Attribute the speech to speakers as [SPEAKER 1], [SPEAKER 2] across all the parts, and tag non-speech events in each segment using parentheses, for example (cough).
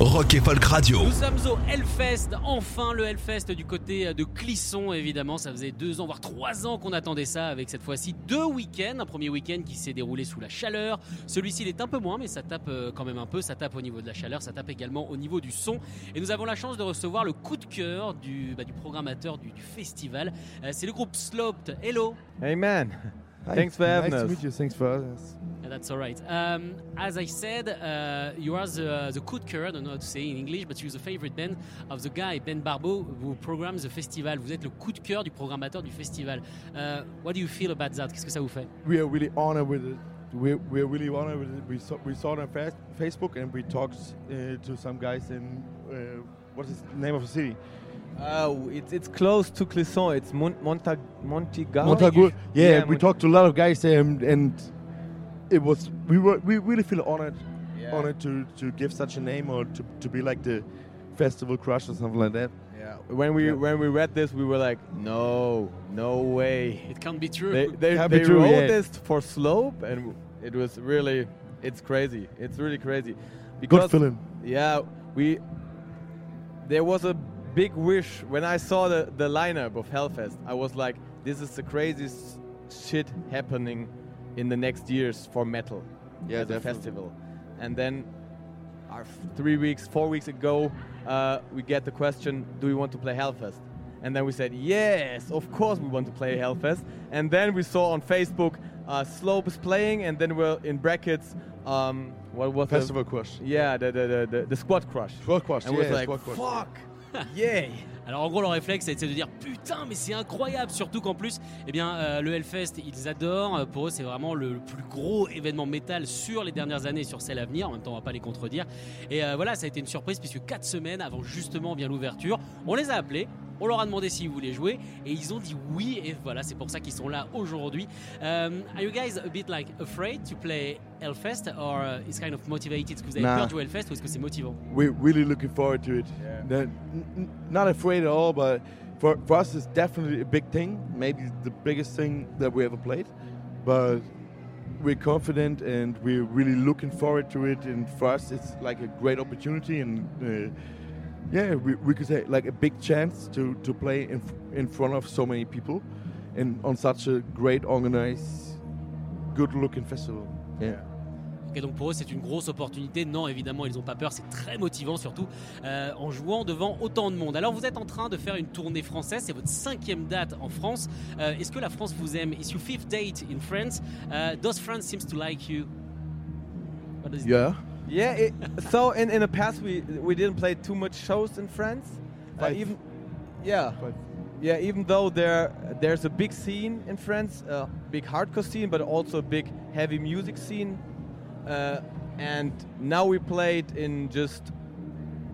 [SPEAKER 1] Rock et Folk Radio.
[SPEAKER 2] Nous sommes au Hellfest, enfin le Hellfest du côté de Clisson évidemment, ça faisait deux ans voire trois ans qu'on attendait ça avec cette fois-ci deux week-ends, un premier week-end qui s'est déroulé sous la chaleur, celui-ci il est un peu moins mais ça tape euh, quand même un peu, ça tape au niveau de la chaleur, ça tape également au niveau du son et nous avons la chance de recevoir le coup de cœur du, bah, du programmateur du, du festival, Euh, c'est le groupe Sloped, hello
[SPEAKER 3] Hey man,
[SPEAKER 4] Hi.
[SPEAKER 3] thanks for having
[SPEAKER 4] nice
[SPEAKER 3] us.
[SPEAKER 4] to meet you. Thanks for us.
[SPEAKER 2] Yeah, that's all right. Um, as I said, uh, you are the, the cooker, I don't know how to say in English, but you're the favorite band of the guy, Ben Barbaud, who programs the festival. Vous êtes le coup de cœur du programmateur du festival. Uh, what do you feel about that Qu'est-ce que ça vous fait
[SPEAKER 4] We are really honored with it. We're, we're really honored with it. We saw, we saw it on fa- Facebook and we talked uh, to some guys in uh, what is the name of the city?
[SPEAKER 3] Uh, it's it's close to Clisson. It's Mon- Montag Montigal.
[SPEAKER 4] Montaigu. Yeah,
[SPEAKER 3] Yeah,
[SPEAKER 4] we
[SPEAKER 3] Mont-
[SPEAKER 4] talked to a lot of guys there and, and it was we were we really feel honored
[SPEAKER 3] Yeah.
[SPEAKER 4] honored to, to give such a name or to, to be like the festival crush or something like that.
[SPEAKER 3] Yeah. When we
[SPEAKER 4] Yeah.
[SPEAKER 3] when we read this, we were like, no, no way.
[SPEAKER 2] It can't be true.
[SPEAKER 3] They they, they
[SPEAKER 4] be true,
[SPEAKER 3] wrote
[SPEAKER 4] yeah.
[SPEAKER 3] this for Slope, and it was really, it's crazy. It's really crazy.
[SPEAKER 4] Good feeling.
[SPEAKER 3] Yeah, we. There was a big wish when I saw the the lineup of Hellfest. I was like, this is the craziest shit happening in the next years for metal
[SPEAKER 4] Yeah,
[SPEAKER 3] as a festival. And then, our three weeks, four weeks ago, uh, we get the question, do we want to play Hellfest? And then we said, yes, of course we want to play Hellfest. And then we saw on Facebook, uh, Slope is playing, and then we're in brackets, um, what was the-
[SPEAKER 4] Festival crush.
[SPEAKER 3] yeah, the the the, the, the squad crush.
[SPEAKER 4] Squad crush,
[SPEAKER 3] And
[SPEAKER 4] yeah,
[SPEAKER 3] was like,
[SPEAKER 4] squad crush.
[SPEAKER 3] fuck, yay. (laughs)
[SPEAKER 2] Alors en gros leur réflexe c'est de dire putain mais c'est incroyable. Surtout qu'en plus eh bien euh, le Hellfest ils adorent. Euh, pour eux c'est vraiment le, plus gros événement métal sur les dernières années sur celle à venir. En même temps on va pas les contredire. Et euh, voilà ça a été une surprise puisque 4 semaines avant justement bien l'ouverture on les a appelés on leur a demandé s'ils voulaient jouer et ils ont dit oui et voilà c'est pour ça qu'ils sont là aujourd'hui Um, are you guys a bit like afraid to play Hellfest or uh, it's kind of motivated est-ce que vous avez
[SPEAKER 4] Nah.
[SPEAKER 2] peur de jouer Hellfest ou est-ce que c'est motivant
[SPEAKER 4] We're really looking forward to it.
[SPEAKER 3] Yeah.
[SPEAKER 4] Not afraid at all, but for, for us, it's definitely a big thing. Maybe the biggest thing that we ever played. But we're confident and we're really looking forward to it. And for us, it's like a great opportunity. And uh, yeah, we, we could say like a big chance to, to play in, in front of so many people and on such a great, organized, good looking festival. Yeah.
[SPEAKER 2] Ok, donc pour eux, c'est une grosse opportunité. Non, évidemment, ils n'ont pas peur. C'est très motivant, surtout euh, en jouant devant autant de monde. Alors, vous êtes en train de faire une tournée française. C'est votre cinquième date en France. Euh, Est-ce que la France vous aime? It's your fifth date in France? Uh, does France seems to like you? What does it-
[SPEAKER 4] Yeah.
[SPEAKER 3] Yeah. It, so in, in the past we we didn't play too much shows in France. Uh,
[SPEAKER 4] Five.
[SPEAKER 3] even yeah.
[SPEAKER 4] But
[SPEAKER 3] Yeah, even though there there's a big scene in France, a big hardcore scene, but also a big heavy music scene. Uh, and now we played in just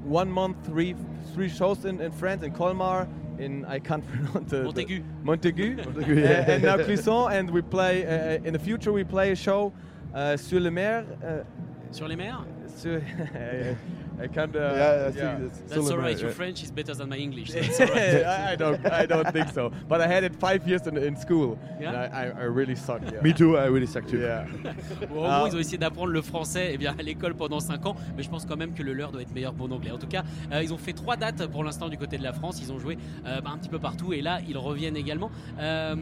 [SPEAKER 3] one month, three three shows in, in France, in Colmar, in I can't (laughs) pronounce the, the-
[SPEAKER 2] Montaigu.
[SPEAKER 3] Montaigu, (laughs)
[SPEAKER 4] Montaigu,
[SPEAKER 3] Uh,
[SPEAKER 4] yeah.
[SPEAKER 3] and now Clisson, and we play uh, in the future we play a show uh, sur le mer.
[SPEAKER 2] Sur les mers?
[SPEAKER 3] Sur, (laughs) I can't. Uh,
[SPEAKER 4] yeah, I think
[SPEAKER 3] yeah.
[SPEAKER 4] that's
[SPEAKER 2] That's
[SPEAKER 4] still
[SPEAKER 2] all right? Your
[SPEAKER 4] yeah.
[SPEAKER 2] French is better than my English. so (laughs) that's all right. (laughs)
[SPEAKER 3] I I don't. I don't think so. But I had it five years in, in school.
[SPEAKER 2] Yeah?
[SPEAKER 3] And I, really suck. Yeah.
[SPEAKER 4] Me too, I really suck too.
[SPEAKER 3] Yeah.
[SPEAKER 2] Bon, en gros, ils ont essayé d'apprendre le français eh bien, à l'école pendant 5 ans, mais je pense quand même que le leur doit être meilleur pour l'anglais. En tout cas, euh, ils ont fait trois dates pour l'instant du côté de la France. Ils ont joué euh, bah, un petit peu partout et là, ils reviennent également. Euh,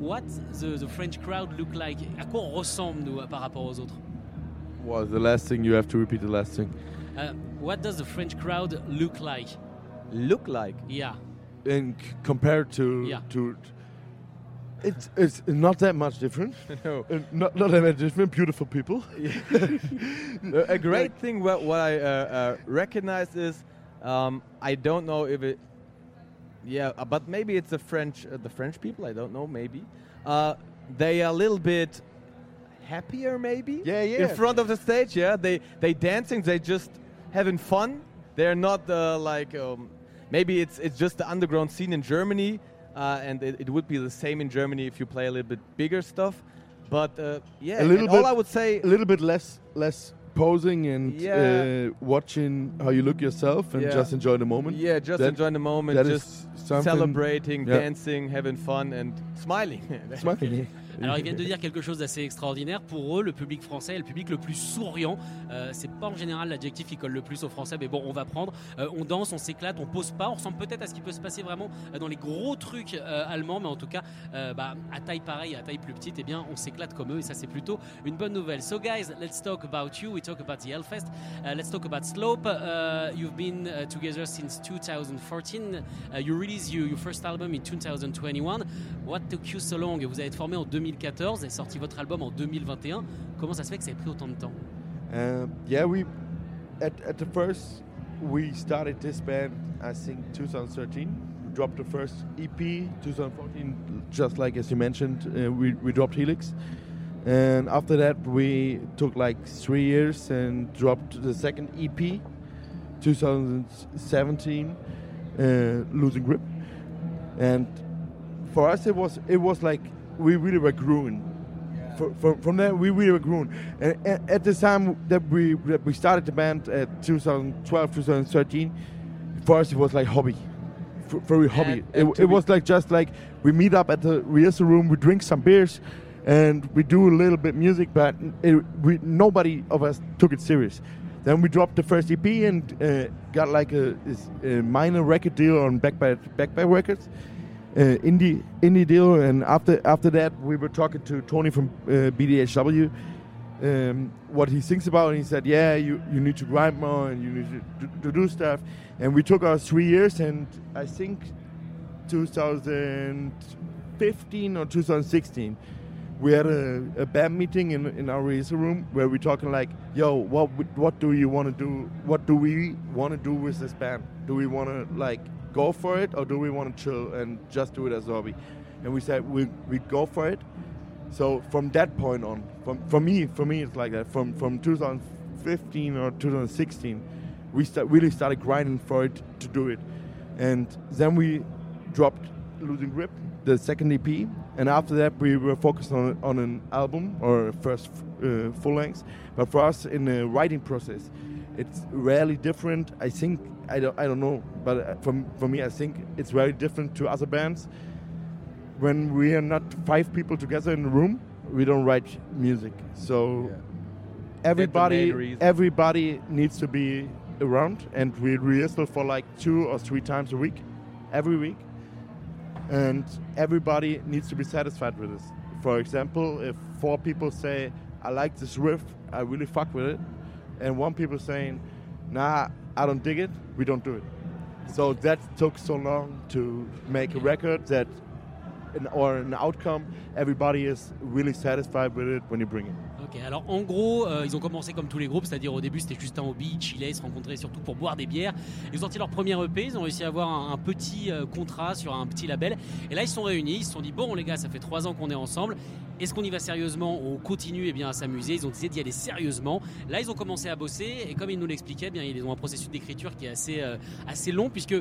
[SPEAKER 2] what the, the French crowd look like? À quoi on ressemble nous par rapport aux autres?
[SPEAKER 4] Well, the last thing you have to repeat the last thing.
[SPEAKER 2] Euh, What does the French crowd look like
[SPEAKER 3] Look like.
[SPEAKER 2] Yeah.
[SPEAKER 4] And c- compared to
[SPEAKER 2] Yeah.
[SPEAKER 4] to, it's it's not that much different. (laughs)
[SPEAKER 3] No.
[SPEAKER 4] Uh, not not that much different. Beautiful people. (laughs)
[SPEAKER 3] a a great thing what, what I uh, uh, recognize is um, I don't know if it yeah uh, but maybe it's the French uh, the French people I don't know maybe uh, they are a little bit happier, maybe.
[SPEAKER 4] Yeah, yeah.
[SPEAKER 3] In front of the stage, yeah, they they dancing, they just having fun. They're not uh, like um, maybe it's it's just the underground scene in Germany, uh, and it, it would be the same in Germany if you play a little bit bigger stuff. But uh, yeah,
[SPEAKER 4] A little
[SPEAKER 3] and all I would say,
[SPEAKER 4] a little bit less less posing and
[SPEAKER 3] Yeah.
[SPEAKER 4] uh, watching how you look yourself and
[SPEAKER 3] Yeah.
[SPEAKER 4] just enjoy the moment.
[SPEAKER 3] yeah, just
[SPEAKER 4] That-
[SPEAKER 3] enjoying the moment,
[SPEAKER 4] that is
[SPEAKER 3] just celebrating,
[SPEAKER 4] Yeah.
[SPEAKER 3] dancing, having fun, and smiling. (laughs)
[SPEAKER 4] Smiling.
[SPEAKER 2] Alors ils viennent de dire quelque chose d'assez extraordinaire. Pour eux, le public français est le public le plus souriant. Euh, c'est pas en général l'adjectif qui colle le plus aux Français, mais bon, on va prendre. Euh, on danse, on s'éclate, on pose pas. On ressemble peut-être à ce qui peut se passer vraiment euh, dans les gros trucs euh, allemands, mais en tout cas, bah, à taille pareille, à taille plus petite, eh bien, on s'éclate comme eux, et ça c'est plutôt une bonne nouvelle. So guys, let's talk about you. We talk about the Hellfest. Let's talk about Slope. You've been uh, together since 2014. Uh, you released your first album in 2021. What took you so long Vous avez été formé en 2014 et sorti votre album en 2021. Comment ça se fait que ça ait pris autant de temps?
[SPEAKER 4] Uh, yeah, we at at the first we started this band. I think 2013. We dropped the first EP 2014, just like as you mentioned. Uh, we we dropped Helix, and after that we took like three years and dropped the second EP 2017, uh, Losing Grip, for us it was it was like we really were growing fr- from, from there we really were growing and a- at the time that we that we started the band at 2012 2013 for us it was like hobby. F- very hobby.
[SPEAKER 3] And-
[SPEAKER 4] it,
[SPEAKER 3] and to
[SPEAKER 4] it was like just like we meet up at the rehearsal room we drink some beers and we do a little bit music but it, we, nobody of us took it serious. Then we dropped the first EP and uh, got like a, a minor record deal on Backpack Backpack Records. uh, indie indie deal, and after after that we were talking to Tony from uh, BDHW, um, what he thinks about, and he said, "Yeah, you, you need to grind more and you need to, to, to do stuff." And we took our three years, and I think 2015 or 2016, we had a, a band meeting in in our rehearsal room where we're talking like, "Yo, what what do you want to do? What do we want to do with this band? Do we want to like go for it, or do we want to chill and just do it as a hobby?" And we said we we go for it. So from that point on, from for me, for me, it's like that. From from 2015 or 2016, we start, really started grinding for it to do it, and then we dropped Losing Grip, the second EP, and after that we were focused on on an album or first uh, full length. But for us in the writing process, it's rarely different. I think I don't I don't know, but uh, for for me, I think it's very different to other bands when we are not five people together in a room, we don't write music. So everybody everybody needs to be around, and we rehearsal for like two or three times a week, every week, and everybody needs to be satisfied with this. For example, if four people say, "I like this riff, I really fuck with it," and one people saying, "Nah, I don't dig it," we don't do it. So that took so long to make a record that, an, or an outcome, everybody is really satisfied with it when you bring it.
[SPEAKER 2] Alors en gros, euh, ils ont commencé comme tous les groupes, c'est-à-dire au début c'était juste un hobby, chillaient, ils se rencontraient surtout pour boire des bières. Ils ont sorti leur premier EP, ils ont réussi à avoir un, petit euh, contrat sur un petit label. Et là ils sont réunis, ils se sont dit bon les gars, ça fait trois ans qu'on est ensemble. Est-ce qu'on y va sérieusement On continue eh à s'amuser? Ils ont décidé d'y aller sérieusement. Là, ils ont commencé à bosser et comme ils nous l'expliquaient, eh bien, ils ont un processus d'écriture qui est assez, euh, assez long puisque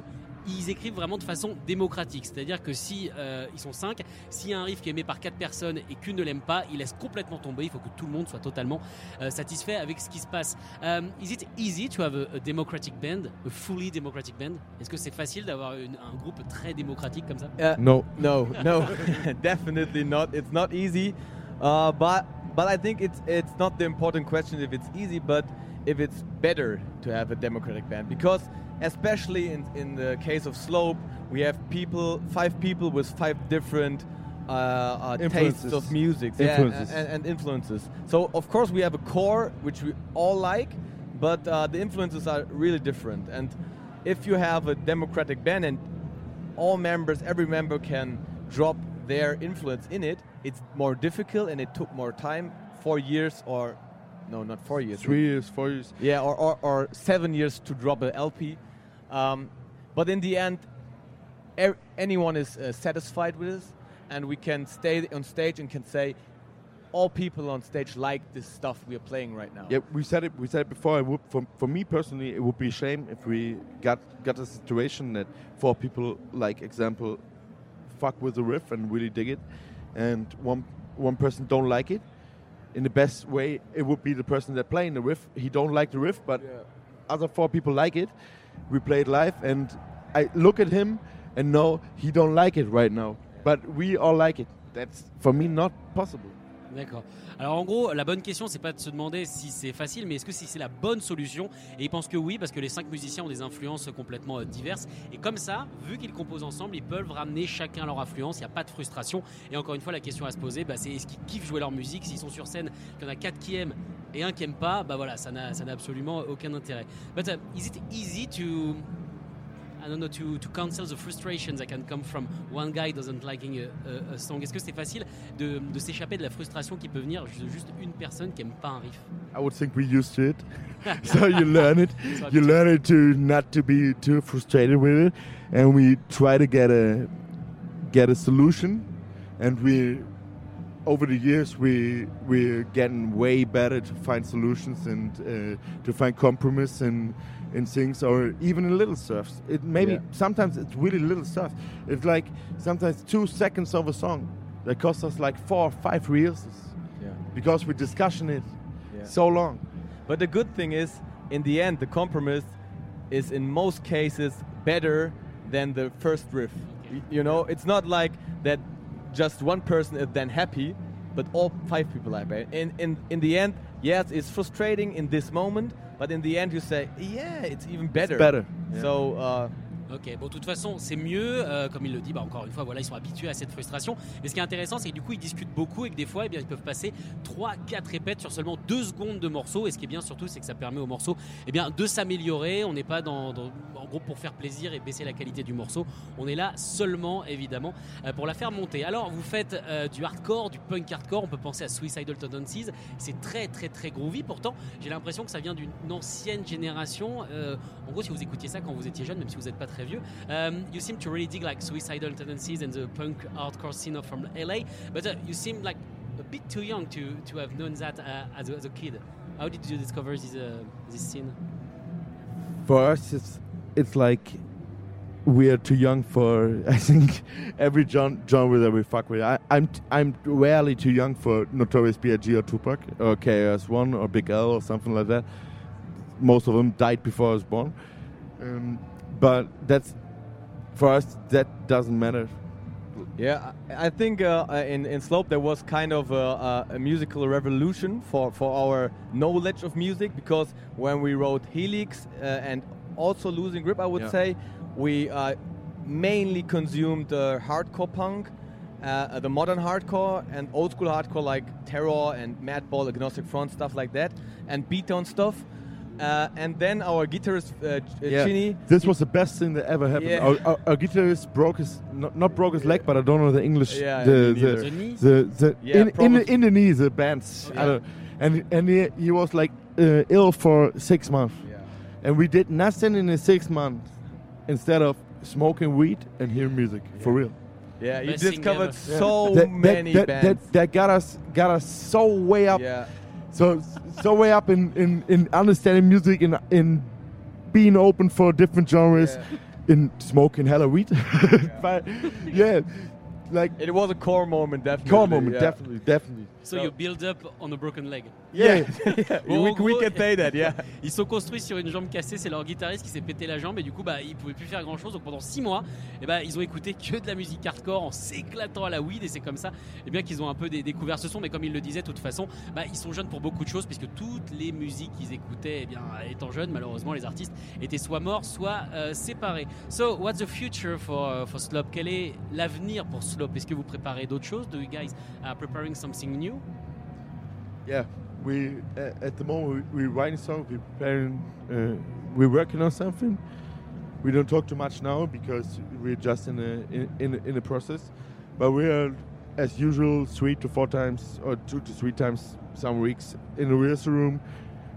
[SPEAKER 2] ils écrivent vraiment de façon démocratique. C'est-à-dire que si euh, ils sont cinq, s'il y a un riff qui est aimé par quatre personnes et qu'une ne l'aime pas, ils laissent complètement tomber. Il faut que tout le monde soit totalement euh, satisfait avec ce qui se passe. Um, is it easy to have a, a democratic band, a fully democratic band? Est-ce que c'est facile d'avoir un groupe très démocratique comme ça?
[SPEAKER 3] Uh,
[SPEAKER 4] No.
[SPEAKER 3] No, no, (laughs) definitely not. It's not easy, uh, but but I think it's it's not the important question if it's easy, but if it's better to have a democratic band because especially in in the case of Slope, we have people, five people with five different. Uh, uh, tastes of music
[SPEAKER 4] Influences.
[SPEAKER 3] Yeah, and, and influences. So of course we have a core which we all like, but uh, the influences are really different. And if you have a democratic band and all members, every member can drop their influence in it, it's more difficult and it took more time. Four years or no, not four years.
[SPEAKER 4] Three years, four years.
[SPEAKER 3] Yeah, or, or, or seven years to drop an LP. Um, but in the end, er, anyone is uh, satisfied with this, and we can stay on stage and can say, all people on stage like this stuff we are playing right now.
[SPEAKER 4] Yeah, we said it. We said it before. It would, for, for me personally, it would be a shame if we got got a situation that four people, like example, fuck with the riff and really dig it, and one one person don't like it. In the best way, it would be the person that playing the riff. He don't like the riff, but other four people like it. We play it live, and I look at him and know he don't like it right now, but we all like it. That's for me not possible.
[SPEAKER 2] D'accord. Alors en gros, la bonne question, c'est pas de se demander si c'est facile, mais est-ce que si c'est la bonne solution? Et il pense que oui, parce que les cinq musiciens ont des influences complètement euh, diverses. Et comme ça, vu qu'ils composent ensemble, ils peuvent ramener chacun leur influence. Il n'y a pas de frustration. Et encore une fois, la question à se poser, bah, c'est est-ce qu'ils kiffent jouer leur musique? S'ils sont sur scène, qu'il y en a quatre qui aiment et un qui aime pas, bah voilà, ça n'a absolument aucun intérêt. But uh, is it easy to I don't know, to, to cancel the frustrations that can come from one guy doesn't liking a, a, a song? Est-ce que c'est facile de, de s'échapper de la frustration qui peut venir de juste une personne qui aime pas un riff?
[SPEAKER 4] I would think we used to it. (laughs) (laughs) so you learn it. You learn it to not to be too frustrated with it, and we try to get a get a solution. And we, over the years, we we're getting way better to find solutions and uh, to find compromise in in things or even in little stuff. It maybe
[SPEAKER 3] Yeah.
[SPEAKER 4] sometimes it's really little stuff. It's like sometimes two seconds of a song that costs us like four or five rehearsals
[SPEAKER 3] Yeah.
[SPEAKER 4] because we're discussing it
[SPEAKER 3] Yeah.
[SPEAKER 4] so long.
[SPEAKER 3] But the good thing is, in the end, the compromise is in most cases better than the first riff. You know, it's not like that just one person is then happy, but all five people are happy. In, in, in the end, yes, it's frustrating in this moment, but in the end, you say, yeah, it's even better.
[SPEAKER 4] better, yeah.
[SPEAKER 3] So, uh,
[SPEAKER 2] Ok, bon, de toute façon, c'est mieux, euh, comme il le dit, bah, encore une fois, voilà, ils sont habitués à cette frustration. Mais ce qui est intéressant, c'est que du coup, ils discutent beaucoup et que des fois, eh bien, ils peuvent passer 3-4 répètes sur seulement 2 secondes de morceau. Et ce qui est bien surtout, c'est que ça permet au morceau eh bien, de s'améliorer. On n'est pas dans, en gros pour faire plaisir et baisser la qualité du morceau. On est là seulement, évidemment, euh, pour la faire monter. Alors, vous faites euh, du hardcore, du punk hardcore. On peut penser à Suicidal Tendencies. C'est très, très, très groovy. Pourtant, j'ai l'impression que ça vient d'une ancienne génération. En gros, si vous écoutiez ça quand vous étiez jeune, même si vous n'êtes pas très vieux, um, you seem to really dig like suicidal tendencies and the punk hardcore scene from LA. But uh, you seem like a bit too young to, to have known that uh, as, a, as a kid. How did you discover this uh, this scene?
[SPEAKER 4] for us it's it's like we are too young for (laughs) I think every gen- genre that we fuck with. I, I'm t- I'm rarely too young for Notorious B.I.G. or Tupac or KRS-One or Big L or something like that. Most of them died before I was born, um, but that's for us that doesn't matter.
[SPEAKER 3] Yeah, I think uh, uh, in in Slope there was kind of a, a, a musical revolution for for our knowledge of music because when we wrote Helix uh, and also Losing Grip, I would
[SPEAKER 4] Yeah.
[SPEAKER 3] say we uh, mainly consumed uh, hardcore punk. Uh, the modern hardcore and old school hardcore like Terror and Madball, Agnostic Front, stuff like that, and beatdown stuff. Uh, and then our guitarist uh, Ch- Chinny,
[SPEAKER 4] this was the best thing that ever happened.
[SPEAKER 3] Yeah.
[SPEAKER 4] Our, our, our guitarist broke his not, not broke his leg, but I don't know the English.
[SPEAKER 3] Yeah,
[SPEAKER 4] the, the.
[SPEAKER 2] The
[SPEAKER 4] the the
[SPEAKER 3] Yeah,
[SPEAKER 4] in, in, the, in the knee, the bands. I
[SPEAKER 3] Yeah.
[SPEAKER 4] don't, and and he, he was like uh, ill for six months,
[SPEAKER 3] Yeah.
[SPEAKER 4] and we did nothing in the six months instead of smoking weed and hearing music for real.
[SPEAKER 3] Yeah, you discovered
[SPEAKER 2] ever.
[SPEAKER 3] so
[SPEAKER 4] that,
[SPEAKER 3] many
[SPEAKER 4] that,
[SPEAKER 3] bands.
[SPEAKER 4] that, that got us got us so way up,
[SPEAKER 3] yeah,
[SPEAKER 4] so so way up in, in, in understanding music in in being open for different genres,
[SPEAKER 3] Yeah.
[SPEAKER 4] in smoking hella weed. (laughs) but yeah, like
[SPEAKER 3] it was a core moment, definitely.
[SPEAKER 4] core moment,
[SPEAKER 3] yeah.
[SPEAKER 4] definitely, definitely.
[SPEAKER 2] So,
[SPEAKER 3] So-
[SPEAKER 2] you build up on a broken leg.
[SPEAKER 3] Yeah, (laughs)
[SPEAKER 2] Bon,
[SPEAKER 3] we, can say that. Yeah, (laughs)
[SPEAKER 2] Ils sont construits sur une jambe cassée, c'est leur guitariste qui s'est pété la jambe et du coup bah ils pouvaient plus faire grand chose donc pendant 6 mois et bah, ils ont écouté que de la musique hardcore en s'éclatant à la weed et c'est comme ça et bien qu'ils ont un peu dé- découvert ce son. Mais comme ils le disaient de toute façon bah, ils sont jeunes pour beaucoup de choses puisque toutes les musiques qu'ils écoutaient eh bien étant jeunes malheureusement les artistes étaient soit morts soit euh, séparés. So what's the future for, uh, for Slope? Quel est l'avenir pour Slope? Est-ce que vous préparez d'autres choses Do you guys are preparing something new?
[SPEAKER 4] Yeah, we at the moment we, we're writing songs, we're preparing, uh, we're working on something. We don't talk too much now because we're just in a in in, in the process, but we are as usual three to four times or two to three times some weeks in the rehearsal room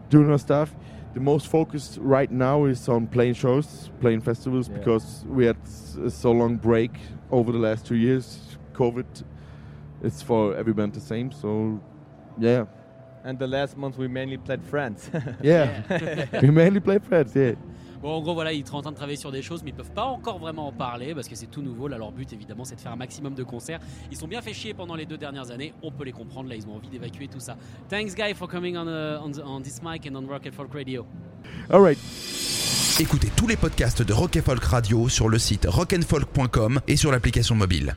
[SPEAKER 4] doing our stuff. The most focus right now is on playing shows, playing festivals
[SPEAKER 3] Yeah.
[SPEAKER 4] because we had a so long break over the last two years. COVID, it's for every band the same. So Yeah.
[SPEAKER 3] And the last month we mainly played France. (laughs)
[SPEAKER 4] Yeah. (laughs) we mainly play France. Yeah.
[SPEAKER 2] Bon, en gros, voilà, ils sont en train de travailler sur des choses, mais ils peuvent pas encore vraiment en parler parce que c'est tout nouveau. Là, leur but, évidemment, c'est de faire un maximum de concerts. Ils sont bien fait chier pendant les deux dernières années. On peut les comprendre. Là, ils ont envie d'évacuer tout ça. Thanks, guy, for coming on, uh, on, the- on this mic and on Rock and Folk Radio.
[SPEAKER 4] All right.
[SPEAKER 1] Écoutez tous les podcasts de Rock and Folk Radio sur le site rockandfolk.com et sur l'application mobile.